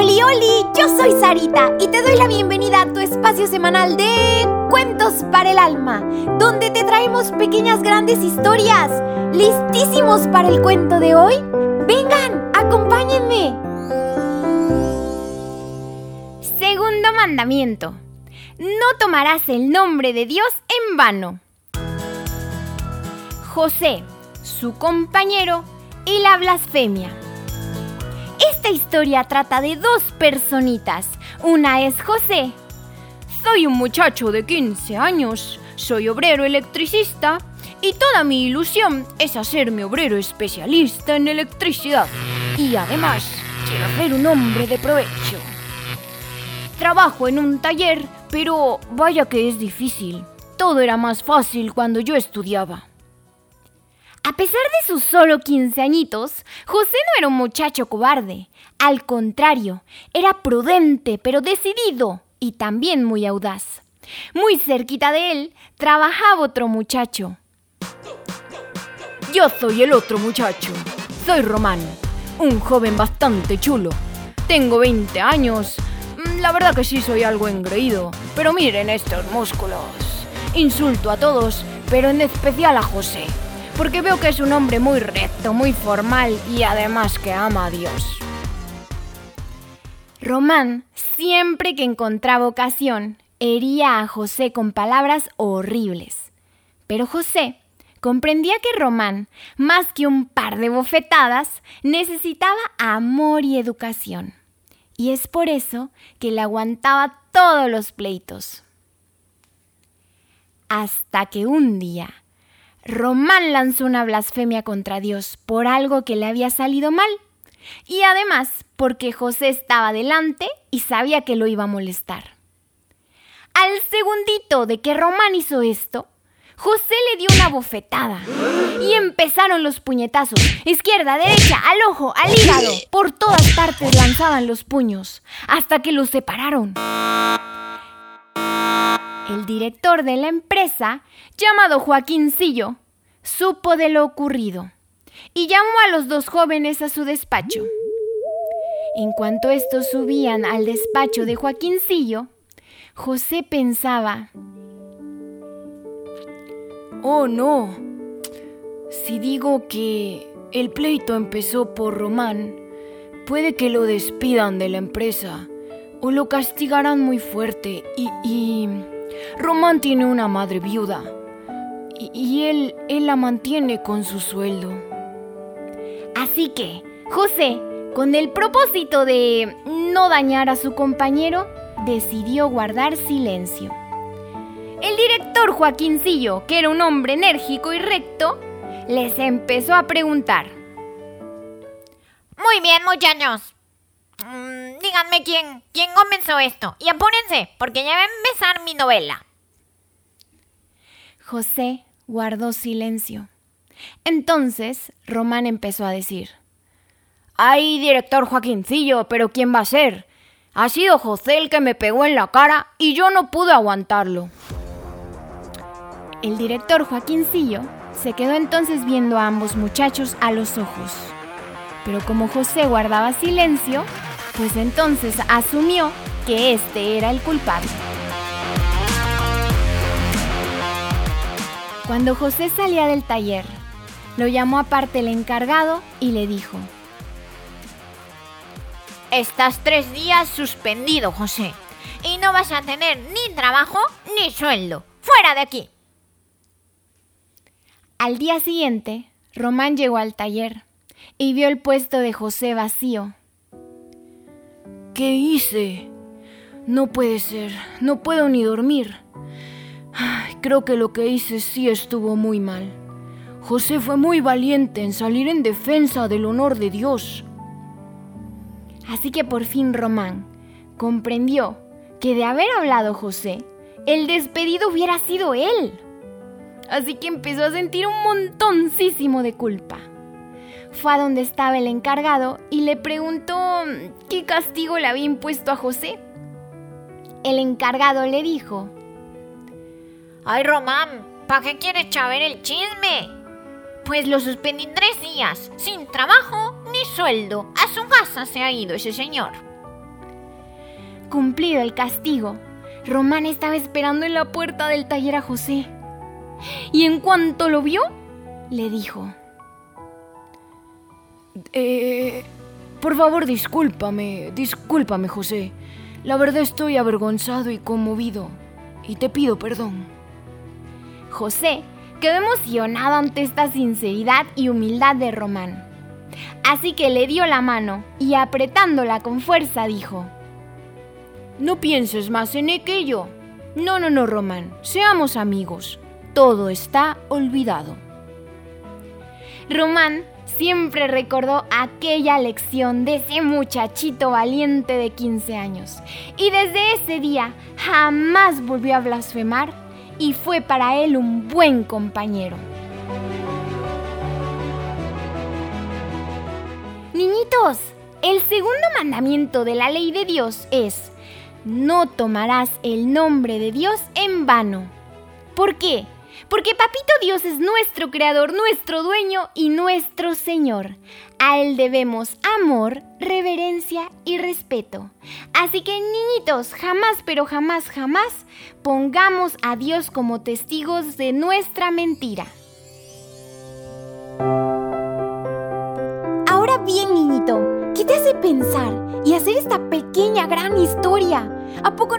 Oli, oli, yo soy Sarita y te doy la bienvenida a tu espacio semanal de Cuentos para el Alma, donde te traemos pequeñas grandes historias. ¿Listísimos para el cuento de hoy? Vengan, acompáñenme. Segundo mandamiento. No tomarás el nombre de Dios en vano. José, su compañero y la blasfemia. Esta historia trata de dos personitas. Una es José. Soy un muchacho de 15 años, soy obrero electricista y toda mi ilusión es hacerme obrero especialista en electricidad. Y además, quiero ser un hombre de provecho. Trabajo en un taller, pero vaya que es difícil. Todo era más fácil cuando yo estudiaba. A pesar de sus solo 15 añitos, José no era un muchacho cobarde. Al contrario, era prudente pero decidido y también muy audaz. Muy cerquita de él trabajaba otro muchacho. Yo soy el otro muchacho. Soy Román, un joven bastante chulo. Tengo 20 años. Mm, la verdad que sí soy algo engreído, pero miren estos músculos. Insulto a todos, pero en especial a José porque veo que es un hombre muy recto, muy formal y además que ama a Dios. Román, siempre que encontraba ocasión, hería a José con palabras horribles. Pero José comprendía que Román, más que un par de bofetadas, necesitaba amor y educación. Y es por eso que le aguantaba todos los pleitos. Hasta que un día Román lanzó una blasfemia contra Dios por algo que le había salido mal. Y además porque José estaba delante y sabía que lo iba a molestar. Al segundito de que Román hizo esto, José le dio una bofetada y empezaron los puñetazos. Izquierda, derecha, al ojo, al hígado. Por todas partes lanzaban los puños hasta que los separaron. El director de la empresa, llamado Joaquincillo, supo de lo ocurrido y llamó a los dos jóvenes a su despacho. En cuanto estos subían al despacho de Joaquincillo, José pensaba, Oh no, si digo que el pleito empezó por Román, puede que lo despidan de la empresa o lo castigarán muy fuerte y... y... Román tiene una madre viuda y, él, él la mantiene con su sueldo. Así que, José, con el propósito de no dañar a su compañero, decidió guardar silencio. El director Joaquincillo, que era un hombre enérgico y recto, les empezó a preguntar. Muy bien, muchachos. Mm, díganme quién, quién comenzó esto. Y apúrense, porque ya va a empezar mi novela. José guardó silencio. Entonces Román empezó a decir. ¡Ay, director Joaquincillo! ¿Pero quién va a ser? Ha sido José el que me pegó en la cara y yo no pude aguantarlo. El director Joaquincillo se quedó entonces viendo a ambos muchachos a los ojos. Pero como José guardaba silencio, pues entonces asumió que este era el culpable. Cuando José salía del taller, lo llamó aparte el encargado y le dijo, Estás tres días suspendido, José, y no vas a tener ni trabajo ni sueldo. ¡Fuera de aquí! Al día siguiente, Román llegó al taller y vio el puesto de José vacío. ¿Qué hice? No puede ser, no puedo ni dormir. Creo que lo que hice sí estuvo muy mal. José fue muy valiente en salir en defensa del honor de Dios. Así que por fin Román comprendió que de haber hablado José, el despedido hubiera sido él. Así que empezó a sentir un montoncísimo de culpa fue a donde estaba el encargado y le preguntó qué castigo le había impuesto a José. El encargado le dijo, Ay, Román, ¿para qué quieres saber el chisme? Pues lo suspendí tres días, sin trabajo ni sueldo. A su casa se ha ido ese señor. cumplido el castigo, Román estaba esperando en la puerta del taller a José. Y en cuanto lo vio, le dijo, eh, por favor, discúlpame, discúlpame, José. La verdad estoy avergonzado y conmovido, y te pido perdón. José quedó emocionado ante esta sinceridad y humildad de Román. Así que le dio la mano y apretándola con fuerza dijo, No pienses más en aquello. No, no, no, Román, seamos amigos. Todo está olvidado. Román siempre recordó aquella lección de ese muchachito valiente de 15 años. Y desde ese día jamás volvió a blasfemar y fue para él un buen compañero. Niñitos, el segundo mandamiento de la ley de Dios es, no tomarás el nombre de Dios en vano. ¿Por qué? Porque Papito Dios es nuestro creador, nuestro dueño y nuestro Señor. A Él debemos amor, reverencia y respeto. Así que niñitos, jamás, pero jamás, jamás pongamos a Dios como testigos de nuestra mentira. Ahora bien, niñito, ¿qué te hace pensar y hacer esta pequeña gran historia? ¿A poco